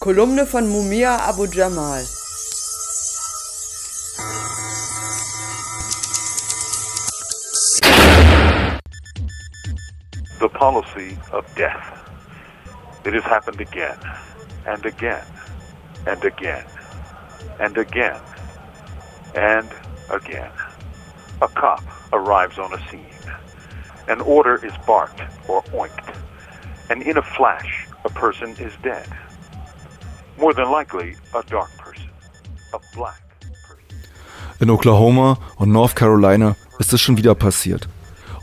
Kolumne von Mumia Abu Jamal. The policy of death. It has happened again and again and again and again and again. A cop arrives on a scene. An order is barked or oinked. And in a flash, a person is dead. More than likely, a dark person. A black person. In Oklahoma und North Carolina ist es schon wieder passiert.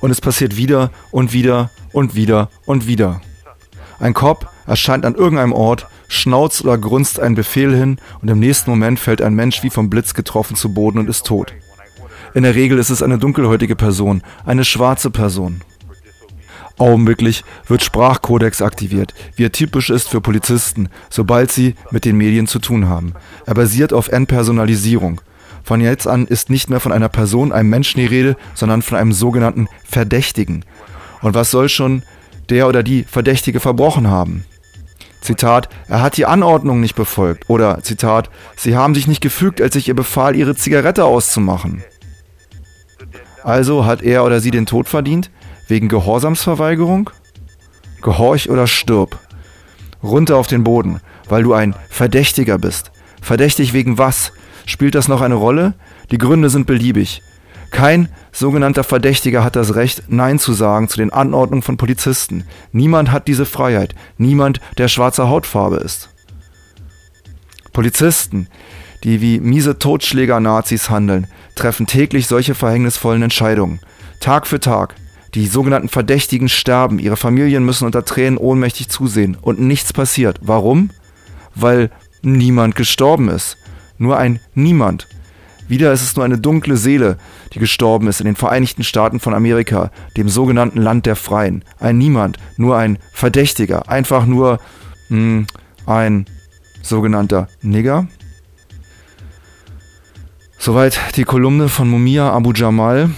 Und es passiert wieder und wieder und wieder und wieder. Ein Cop erscheint an irgendeinem Ort, schnauzt oder grunzt einen Befehl hin und im nächsten Moment fällt ein Mensch wie vom Blitz getroffen zu Boden und ist tot. In der Regel ist es eine dunkelhäutige Person, eine schwarze Person. Augenblicklich wird Sprachkodex aktiviert, wie er typisch ist für Polizisten, sobald sie mit den Medien zu tun haben. Er basiert auf Entpersonalisierung. Von jetzt an ist nicht mehr von einer Person, einem Menschen die Rede, sondern von einem sogenannten Verdächtigen. Und was soll schon der oder die Verdächtige verbrochen haben? Zitat, er hat die Anordnung nicht befolgt. Oder Zitat, sie haben sich nicht gefügt, als ich ihr befahl, ihre Zigarette auszumachen. Also hat er oder sie den Tod verdient? Wegen Gehorsamsverweigerung? Gehorch oder stirb. Runter auf den Boden, weil du ein Verdächtiger bist. Verdächtig wegen was? Spielt das noch eine Rolle? Die Gründe sind beliebig. Kein sogenannter Verdächtiger hat das Recht, Nein zu sagen zu den Anordnungen von Polizisten. Niemand hat diese Freiheit. Niemand, der schwarzer Hautfarbe ist. Polizisten, die wie miese Totschläger-Nazis handeln, treffen täglich solche verhängnisvollen Entscheidungen. Tag für Tag. Die sogenannten Verdächtigen sterben, ihre Familien müssen unter Tränen ohnmächtig zusehen und nichts passiert. Warum? Weil niemand gestorben ist. Nur ein Niemand. Wieder ist es nur eine dunkle Seele, die gestorben ist in den Vereinigten Staaten von Amerika, dem sogenannten Land der Freien. Ein Niemand, nur ein Verdächtiger, einfach nur mh, hm, ein sogenannter Nigger. Soweit die Kolumne von Mumia Abu Jamal.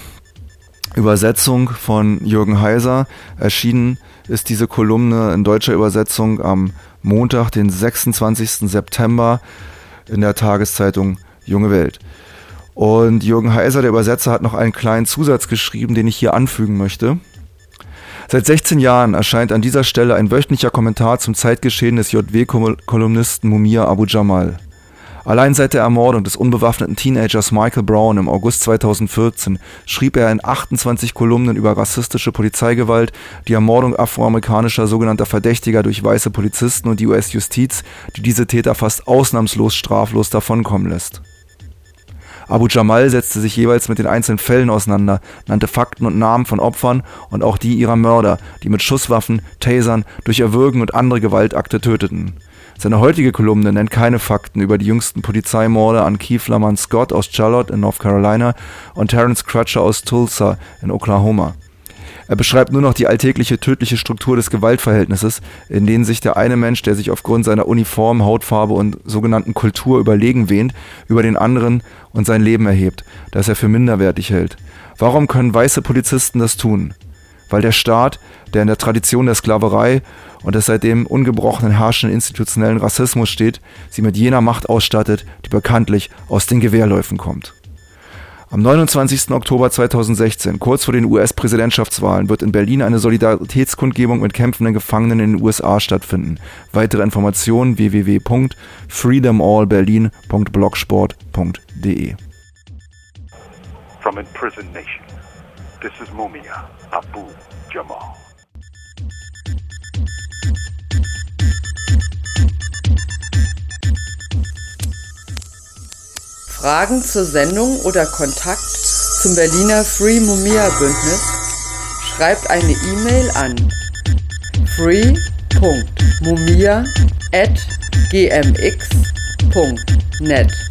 Übersetzung von Jürgen Heiser. Erschienen ist diese Kolumne in deutscher Übersetzung am Montag, den 26. September in der Tageszeitung Junge Welt. Und Jürgen Heiser, der Übersetzer, hat noch einen kleinen Zusatz geschrieben, den ich hier anfügen möchte. Seit 16 Jahren erscheint an dieser Stelle ein wöchentlicher Kommentar zum Zeitgeschehen des JW-Kolumnisten Mumia Abu Jamal. Allein seit der Ermordung des unbewaffneten Teenagers Michael Brown im August 2014 schrieb er in 28 Kolumnen über rassistische Polizeigewalt, die Ermordung afroamerikanischer sogenannter Verdächtiger durch weiße Polizisten und die US-Justiz, die diese Täter fast ausnahmslos straflos davonkommen lässt. Abu Jamal setzte sich jeweils mit den einzelnen Fällen auseinander, nannte Fakten und Namen von Opfern und auch die ihrer Mörder, die mit Schusswaffen, Tasern, durch Erwürgen und andere Gewaltakte töteten. Seine heutige Kolumne nennt keine Fakten über die jüngsten Polizeimorde an Keith Lamont Scott aus Charlotte in North Carolina und Terence Crutcher aus Tulsa in Oklahoma. Er beschreibt nur noch die alltägliche tödliche Struktur des Gewaltverhältnisses, in denen sich der eine Mensch, der sich aufgrund seiner Uniform, Hautfarbe und sogenannten Kultur überlegen wähnt, über den anderen und sein Leben erhebt, das er für minderwertig hält. Warum können weiße Polizisten das tun? Weil der Staat, der in der Tradition der Sklaverei und des seitdem ungebrochenen herrschenden institutionellen Rassismus steht, sie mit jener Macht ausstattet, die bekanntlich aus den Gewehrläufen kommt. Am 29. Oktober 2016, kurz vor den US-Präsidentschaftswahlen, wird in Berlin eine Solidaritätskundgebung mit kämpfenden Gefangenen in den USA stattfinden. Weitere Informationen www.freedomallberlin.blogsport.de From imprisoned nation, this is Mumia Abu Jamal. Fragen zur Sendung oder Kontakt zum Berliner Free Mumia Bündnis schreibt eine E-Mail an free.mumia@gmx.net.